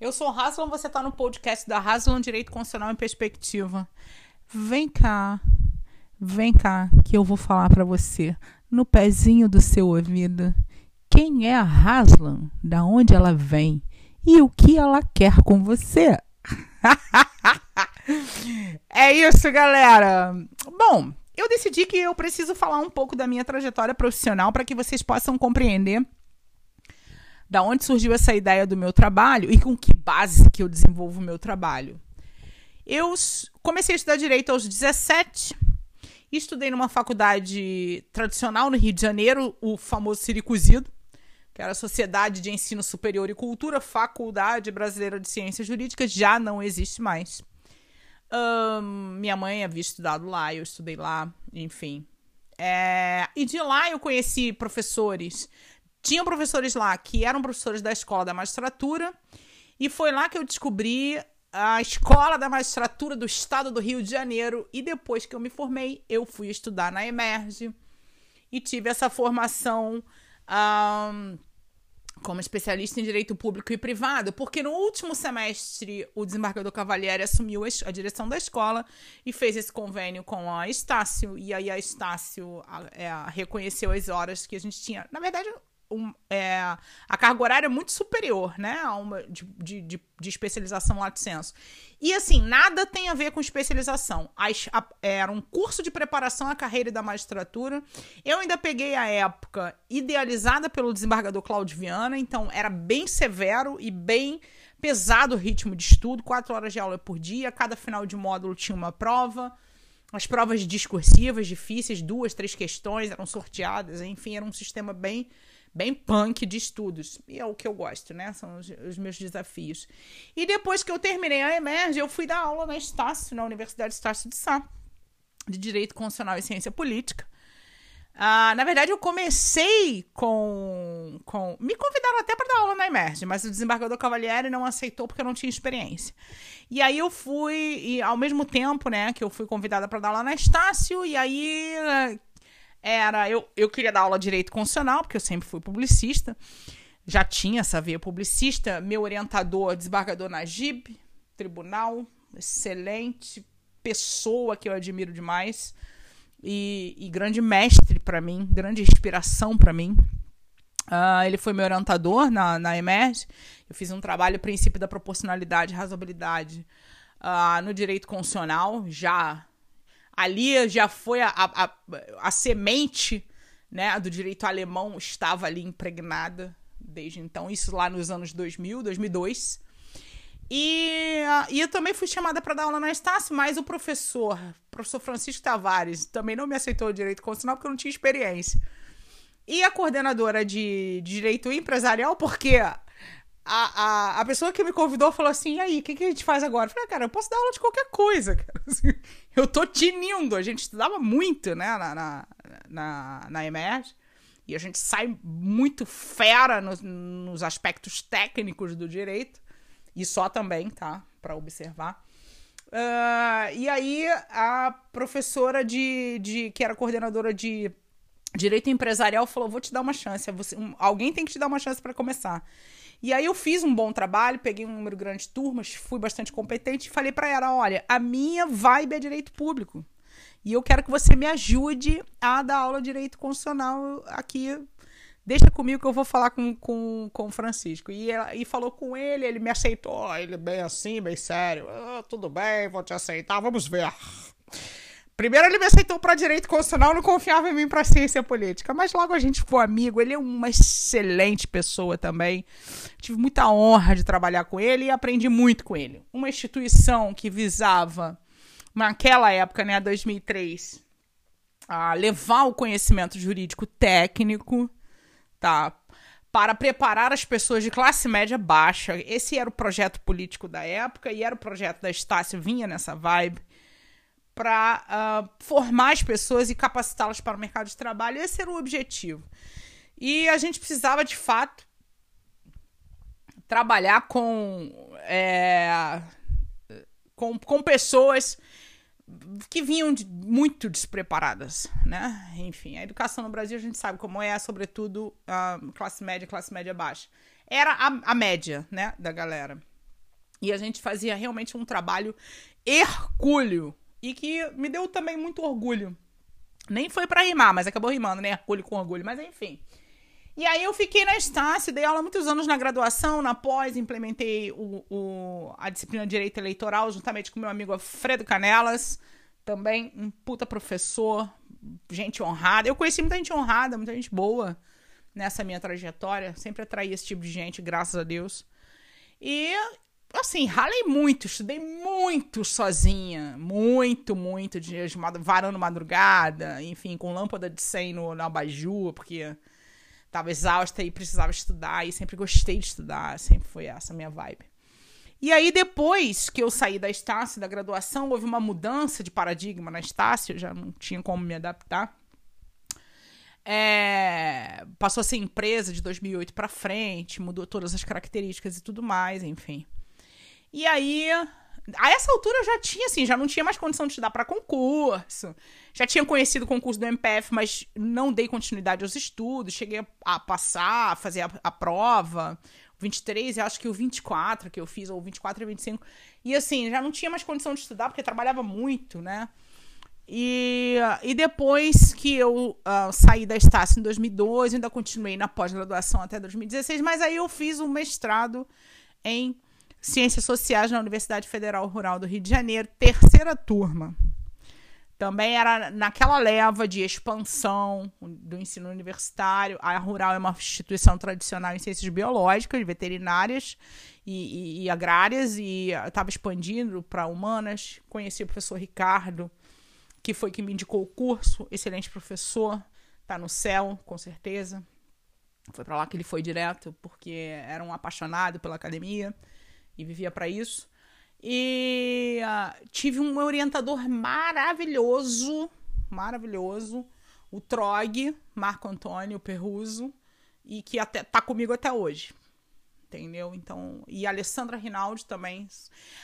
Eu sou Haslam, você está no podcast da Haslam Direito Constitucional em Perspectiva. Vem cá, vem cá, que eu vou falar para você, no pezinho do seu ouvido, quem é a Haslam, da onde ela vem e o que ela quer com você. é isso, galera. Bom, eu decidi que eu preciso falar um pouco da minha trajetória profissional para que vocês possam compreender da onde surgiu essa ideia do meu trabalho e com que base que eu desenvolvo o meu trabalho. Eu comecei a estudar direito aos 17, estudei numa faculdade tradicional no Rio de Janeiro, o famoso Siricuzido, que era a Sociedade de Ensino Superior e Cultura, Faculdade Brasileira de Ciências Jurídicas, já não existe mais. Um, minha mãe havia estudado lá, eu estudei lá, enfim. É, e de lá eu conheci professores tinham professores lá que eram professores da escola da magistratura, e foi lá que eu descobri a escola da magistratura do estado do Rio de Janeiro. E depois que eu me formei, eu fui estudar na Emerge e tive essa formação. Um, como especialista em direito público e privado, porque no último semestre o desembargador Cavalieri assumiu a direção da escola e fez esse convênio com a Estácio, e aí a Estácio é, reconheceu as horas que a gente tinha. Na verdade, um, é, a carga horária é muito superior, né? A uma de, de, de, de especialização lato senso. E assim, nada tem a ver com especialização. A, a, era um curso de preparação à carreira da magistratura. Eu ainda peguei a época idealizada pelo desembargador Claudio Viana, então era bem severo e bem pesado o ritmo de estudo, quatro horas de aula por dia, cada final de módulo tinha uma prova. As provas discursivas difíceis, duas, três questões eram sorteadas, enfim, era um sistema bem bem punk de estudos. E é o que eu gosto, né? São os, os, meus desafios. E depois que eu terminei a Emerge, eu fui dar aula na Estácio, na Universidade Estácio de Sá, de Direito Constitucional e Ciência Política. Ah, na verdade, eu comecei com, com. Me convidaram até para dar aula na Emerge, mas o desembargador Cavalieri não aceitou porque eu não tinha experiência. E aí eu fui, e ao mesmo tempo, né, que eu fui convidada para dar aula na Estácio, e aí era. Eu, eu queria dar aula de direito constitucional, porque eu sempre fui publicista. Já tinha essa veia publicista. Meu orientador, desembargador Najib, tribunal, excelente pessoa que eu admiro demais. E, e grande mestre para mim, grande inspiração para mim. Uh, ele foi meu orientador na, na EMERG. Eu fiz um trabalho princípio da proporcionalidade e razoabilidade uh, no direito constitucional, já ali já foi a, a, a, semente né, do direito alemão estava ali impregnada desde então, isso lá nos anos 2000, 2002. E, e eu também fui chamada para dar aula na Estácio, mas o professor, professor Francisco Tavares, também não me aceitou o direito constitucional porque eu não tinha experiência. E a coordenadora de, de direito empresarial, porque a, a, a pessoa que me convidou falou assim: e aí, o que, que a gente faz agora? Eu falei, ah, cara, eu posso dar aula de qualquer coisa, cara. Assim, eu tô tinindo. A gente estudava muito, né, na, na, na, na. E a gente sai muito fera nos, nos aspectos técnicos do direito. E só também, tá? Para observar. Uh, e aí, a professora de, de. que era coordenadora de direito empresarial falou: vou te dar uma chance. Você, um, alguém tem que te dar uma chance para começar. E aí eu fiz um bom trabalho, peguei um número grande de turmas, fui bastante competente e falei para ela: olha, a minha vibe é direito público. E eu quero que você me ajude a dar aula de direito constitucional aqui. Deixa comigo que eu vou falar com, com, com o Francisco. E, ela, e falou com ele, ele me aceitou. Ele bem assim, bem sério. Ah, tudo bem, vou te aceitar, vamos ver. Primeiro ele me aceitou para direito constitucional, não confiava em mim para ciência política, mas logo a gente ficou amigo. Ele é uma excelente pessoa também. Tive muita honra de trabalhar com ele e aprendi muito com ele. Uma instituição que visava naquela época, né, 2003, a levar o conhecimento jurídico técnico, tá, para preparar as pessoas de classe média baixa. Esse era o projeto político da época e era o projeto da Estácio, vinha nessa vibe para uh, ah, formar as pessoas e capacitá-las para o mercado de trabalho. Esse era o objetivo. E a gente precisava, de fato, trabalhar com, é, com, com pessoas que vinham de, muito despreparadas, né? Enfim, a educação no Brasil a gente sabe como é, sobretudo a classe média, classe média baixa. Era a, a média, né, da galera. E a gente fazia realmente um trabalho hercúleo e que me deu também muito orgulho. Nem foi para rimar, mas acabou rimando, né? Hercúleo com orgulho, mas enfim. E aí eu fiquei na Estácio, dei aula muitos anos na graduação, na pós, implementei o, o, a disciplina de Direito Eleitoral juntamente com meu amigo Alfredo Canelas, também um puta professor, gente honrada. Eu conheci muita gente honrada, muita gente boa nessa minha trajetória, sempre atraí esse tipo de gente, graças a Deus. E assim, ralei muito, estudei muito sozinha, muito, muito, de, de varando madrugada, enfim, com lâmpada de 100 no, no abajur, porque tava exausta e precisava estudar, e sempre gostei de estudar, sempre foi essa a minha vibe. E aí, depois que eu saí da Estácio, da graduação, houve uma mudança de paradigma na Estácio, já não tinha como me adaptar. É, passou a ser empresa de 2008 para frente, mudou todas as características e tudo mais, enfim. E aí, a essa altura eu já tinha, assim, já não tinha mais condição de estudar para concurso. Já tinha conhecido o concurso do MPF, mas não dei continuidade aos estudos. Cheguei a, passar, a fazer a, a prova. 23 e acho que o 24 que eu fiz, ou 24 e 25. E assim, já não tinha mais condição de estudar, porque trabalhava muito, né? E, e depois que eu uh, saí da Estácio em 2012, ainda continuei na pós-graduação até 2016, mas aí eu fiz um mestrado em Ciências Sociais na Universidade Federal Rural do Rio de Janeiro, terceira turma. Também era naquela leva de expansão do ensino universitário. A Rural é uma instituição tradicional em ciências biológicas, veterinárias e, e, e agrárias, e estava expandindo para humanas. Conheci o professor Ricardo, que foi que me indicou o curso. Excelente professor, está no céu, com certeza. Foi para lá que ele foi direto, porque era um apaixonado pela academia e vivia para isso. E uh, tive um orientador maravilhoso, maravilhoso, o Trog, Marco Antônio Perruso, e que até tá comigo até hoje. Entendeu? Então, e a Alessandra Rinaldi também.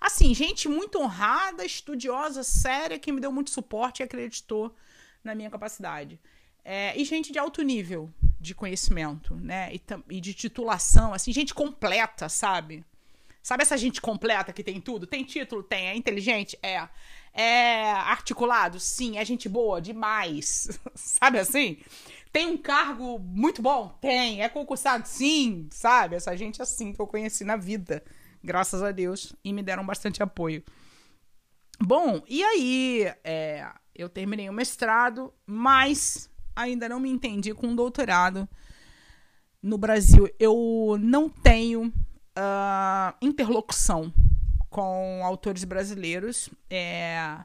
Assim, gente muito honrada, estudiosa, séria, que me deu muito suporte e acreditou na minha capacidade. É, e gente de alto nível de conhecimento, né? E, e de titulação, assim, gente completa, sabe? Sabe essa gente completa que tem tudo? Tem título? Tem. É inteligente? É. É articulado? Sim. É gente boa? Demais. sabe assim? Tem um cargo muito bom? Tem. É concursado? Sim. Sabe? Essa gente assim que eu conheci na vida. Graças a Deus. E me deram bastante apoio. Bom, e aí? É, eu terminei o mestrado, mas ainda não me entendi com um doutorado no Brasil. Eu não tenho uh, interlocução com autores brasileiros. É,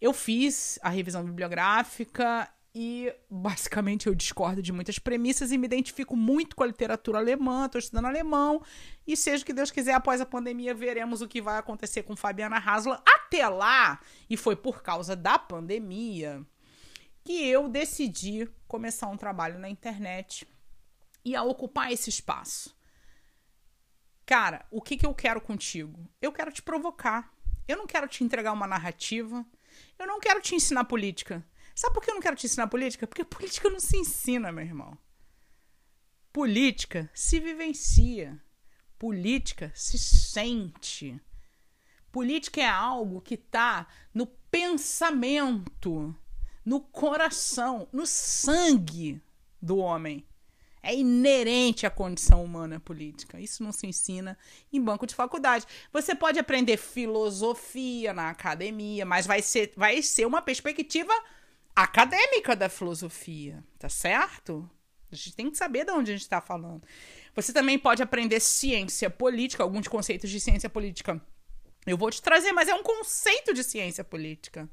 eu fiz a revisão bibliográfica e basicamente eu discordo de muitas premissas e me identifico muito com a literatura alemã, estou estudando alemão e seja o que Deus quiser, após a pandemia veremos o que vai acontecer com Fabiana Haslam. Até lá, e foi por causa da pandemia, que eu decidi começar um trabalho na internet e a ocupar esse espaço. Cara, o que, que eu quero contigo? Eu quero te provocar. Eu não quero te entregar uma narrativa. Eu não quero te ensinar política. Sabe por que eu não quero te ensinar política? Porque política não se ensina, meu irmão. Política se vivencia. Política se sente. Política é algo que está no pensamento, no coração, no sangue do homem. É inerente à condição humana política. Isso não se ensina em banco de faculdade. Você pode aprender filosofia na academia, mas vai ser, vai ser uma perspectiva acadêmica da filosofia, tá certo? A gente tem que saber de onde a gente está falando. Você também pode aprender ciência política, alguns conceitos de ciência política. Eu vou te trazer, mas é um conceito de ciência política.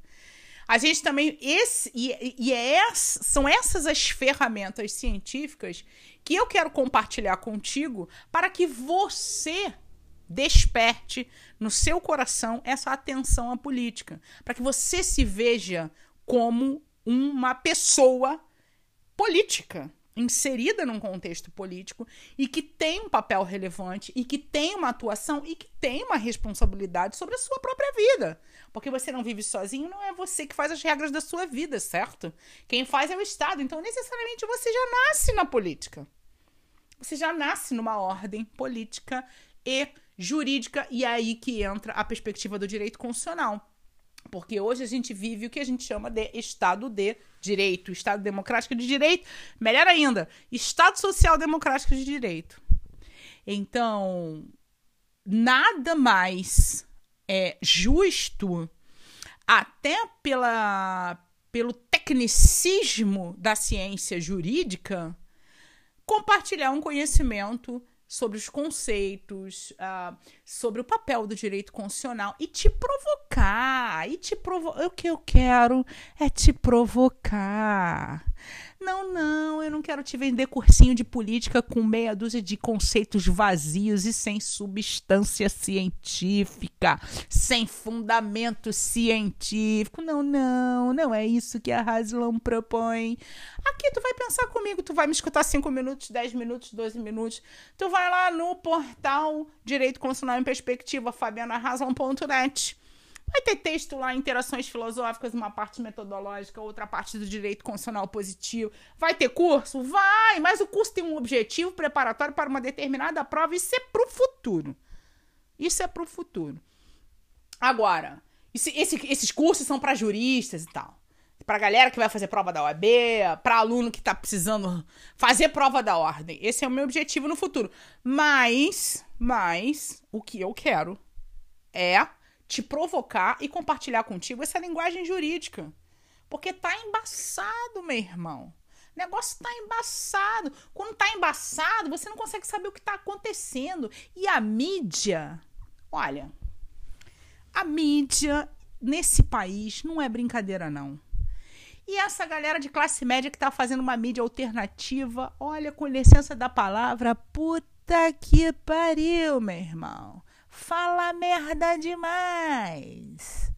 A gente também. Esse, e e é, são essas as ferramentas científicas que eu quero compartilhar contigo para que você desperte no seu coração essa atenção à política. Para que você se veja como uma pessoa política inserida num contexto político e que tem um papel relevante e que tem uma atuação e que tem uma responsabilidade sobre a sua própria vida. Porque você não vive sozinho, não é você que faz as regras da sua vida, certo? Quem faz é o Estado. Então, necessariamente, você já nasce na política. Você já nasce numa ordem política e jurídica e é aí que entra a perspectiva do direito constitucional. Porque hoje a gente vive o que a gente chama de Estado de Direito, Estado Democrático de Direito, melhor ainda, Estado Social Democrático de Direito. Então, nada mais é justo, até pela, pelo tecnicismo da ciência jurídica, compartilhar um conhecimento sobre os conceitos, uh, sobre o papel do direito constitucional e te provocar. E te provo o que eu quero é te provocar. Não, não, eu não quero te vender cursinho de política com meia dúzia de conceitos vazios e sem substância científica, sem fundamento científico. Não, não, não é isso que a Haslam propõe. Aqui tu vai pensar comigo, tu vai me escutar 5 minutos, 10 minutos, 12 minutos. Tu vai lá no portal Direito Constitucional em Perspectiva, fabianahaslam.net Vai ter texto lá, interações filosóficas, uma parte metodológica, outra parte do direito constitucional positivo. Vai ter curso? Vai! Mas o curso tem um objetivo preparatório para uma determinada prova. Isso é pro futuro. Isso é pro futuro. Agora, esse, esse, esses cursos são para juristas e tal. Pra galera que vai fazer prova da OAB, para aluno que tá precisando fazer prova da ordem. Esse é o meu objetivo no futuro. Mas, mas, o que eu quero é te provocar e compartilhar contigo essa linguagem jurídica. Porque tá embaçado, meu irmão. O negócio tá embaçado. Quando tá embaçado, você não consegue saber o que tá acontecendo. E a mídia, olha, a mídia nesse país não é brincadeira, não. E essa galera de classe média que tá fazendo uma mídia alternativa, olha, com licença da palavra, puta que pariu, meu irmão fala merda demais.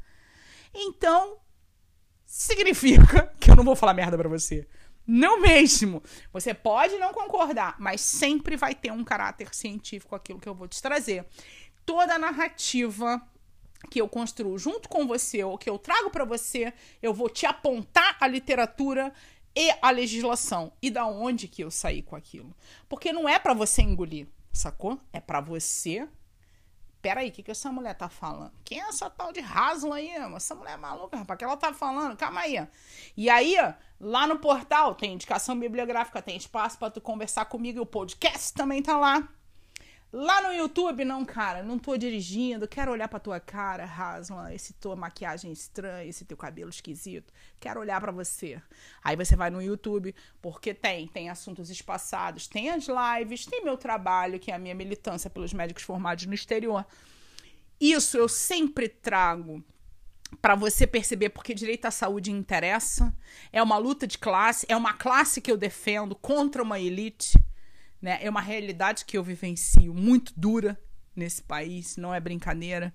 Então, significa que eu não vou falar merda para você. Não mesmo. Você pode não concordar, mas sempre vai ter um caráter científico aquilo que eu vou te trazer. Toda narrativa que eu construo junto com você ou que eu trago para você, eu vou te apontar a literatura e a legislação e da onde que eu saí com aquilo. Porque não é para você engolir, sacou? É para você Peraí, o que, que essa mulher tá falando? Quem é essa tal de Haslam aí? Essa mulher é maluca, rapaz. O que ela tá falando? Calma aí. E aí, lá no portal tem indicação bibliográfica, tem espaço para tu conversar comigo e o podcast também tá lá. Lá no YouTube, não, cara, não tô dirigindo, quero olhar pra tua cara, Haslan, esse tua maquiagem estranha, esse teu cabelo esquisito, quero olhar para você. Aí você vai no YouTube, porque tem, tem assuntos espaçados, tem as lives, tem meu trabalho, que é a minha militância pelos médicos formados no exterior. Isso eu sempre trago para você perceber porque direito à saúde interessa, é uma luta de classe, é uma classe que eu defendo contra uma elite né? É uma realidade que eu vivencio muito dura nesse país, não é brincadeira.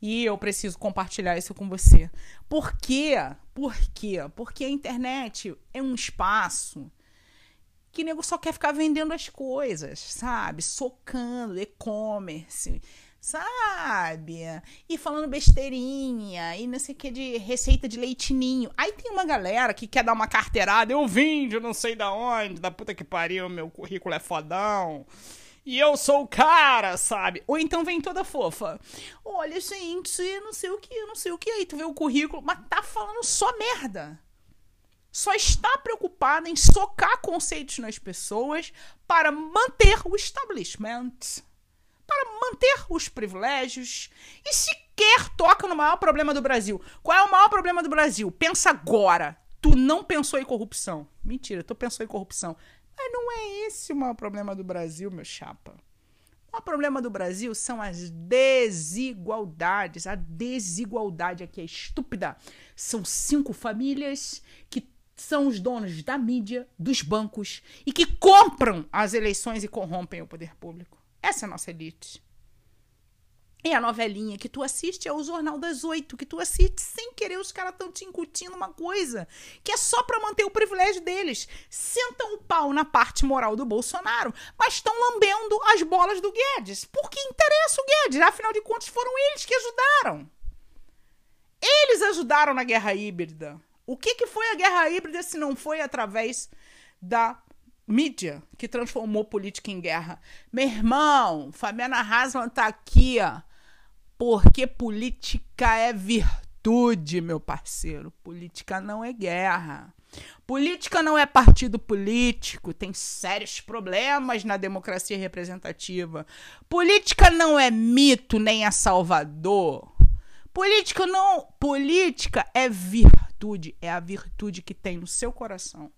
E eu preciso compartilhar isso com você. Por quê? Por quê? Porque a internet é um espaço que nego só quer ficar vendendo as coisas, sabe? Socando e-commerce sabe? E falando besteirinha, e não sei o que de receita de leitinho. Aí tem uma galera que quer dar uma carteirada, eu vim de não sei da onde, da puta que pariu, meu currículo é fodão. E eu sou o cara, sabe? Ou então vem toda fofa. Olha, gente, não sei o que, não sei o que. Aí tu vê o currículo, mas tá falando só merda. Só está preocupada em socar conceitos nas pessoas para manter o establishment para manter os privilégios e sequer toca no maior problema do Brasil. Qual é o maior problema do Brasil? Pensa agora. Tu não pensou em corrupção. Mentira, tu pensou em corrupção. Mas não é esse o maior problema do Brasil, meu chapa. O maior problema do Brasil são as desigualdades. A desigualdade aqui é estúpida. São cinco famílias que são os donos da mídia, dos bancos e que compram as eleições e corrompem o poder público. Essa é a nossa elite. E a novelinha que tu assiste é o Jornal das Oito, que tu assiste sem querer, os caras estão te incutindo uma coisa que é só para manter o privilégio deles. Sentam o pau na parte moral do Bolsonaro, mas estão lambendo as bolas do Guedes. Por que interessa o Guedes? Afinal de contas, foram eles que ajudaram. Eles ajudaram na guerra híbrida. O que, que foi a guerra híbrida se não foi através da mídia que transformou política em guerra. Meu irmão, Fabiana Hasman tá aqui, ó. Porque política é virtude, meu parceiro. Política não é guerra. Política não é partido político, tem sérios problemas na democracia representativa. Política não é mito nem é salvador. Política não, política é virtude, é a virtude que tem no seu coração.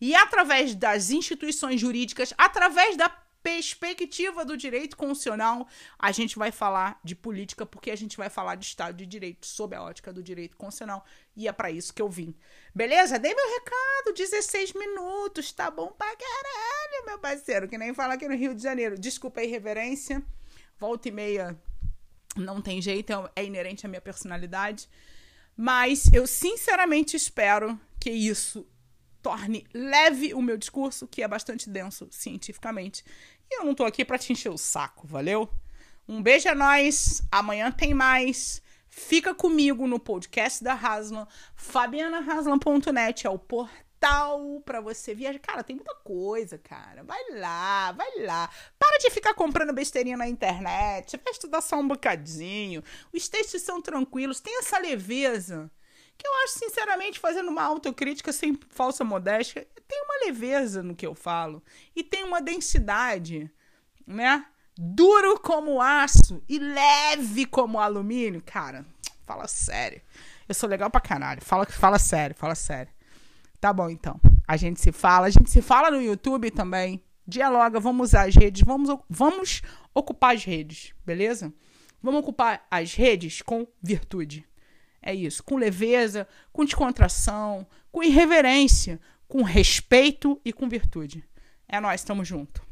E através das instituições jurídicas, através da perspectiva do direito constitucional, a gente vai falar de política, porque a gente vai falar de Estado de Direito sob a ótica do direito constitucional. E é para isso que eu vim. Beleza? Dei meu recado, 16 minutos, tá bom pra caralho, meu parceiro, que nem fala aqui no Rio de Janeiro. Desculpa a irreverência, volta e meia não tem jeito, é, é inerente à minha personalidade. Mas eu sinceramente espero que isso torne leve o meu discurso, que é bastante denso cientificamente. E eu não tô aqui para te encher o saco, valeu? Um beijo a nós. Amanhã tem mais. Fica comigo no podcast da Haslam. FabianaHaslam.net é o portal para você viajar. Cara, tem muita coisa, cara. Vai lá, vai lá. Para de ficar comprando besteirinha na internet. Vai estudar só um bocadinho. Os textos são tranquilos. Tem essa leveza que eu acho, sinceramente, fazendo uma autocrítica sem falsa modéstia, tem uma leveza no que eu falo e tem uma densidade, né? Duro como aço e leve como alumínio. Cara, fala sério. Eu sou legal pra caralho. Fala, fala sério, fala sério. Tá bom, então. A gente se fala. A gente se fala no YouTube também. Dialoga, vamos usar as redes. Vamos, vamos ocupar as redes, beleza? Vamos ocupar as redes com virtude. É isso, com leveza, com descontração, com irreverência, com respeito e com virtude. É nós, estamos junto.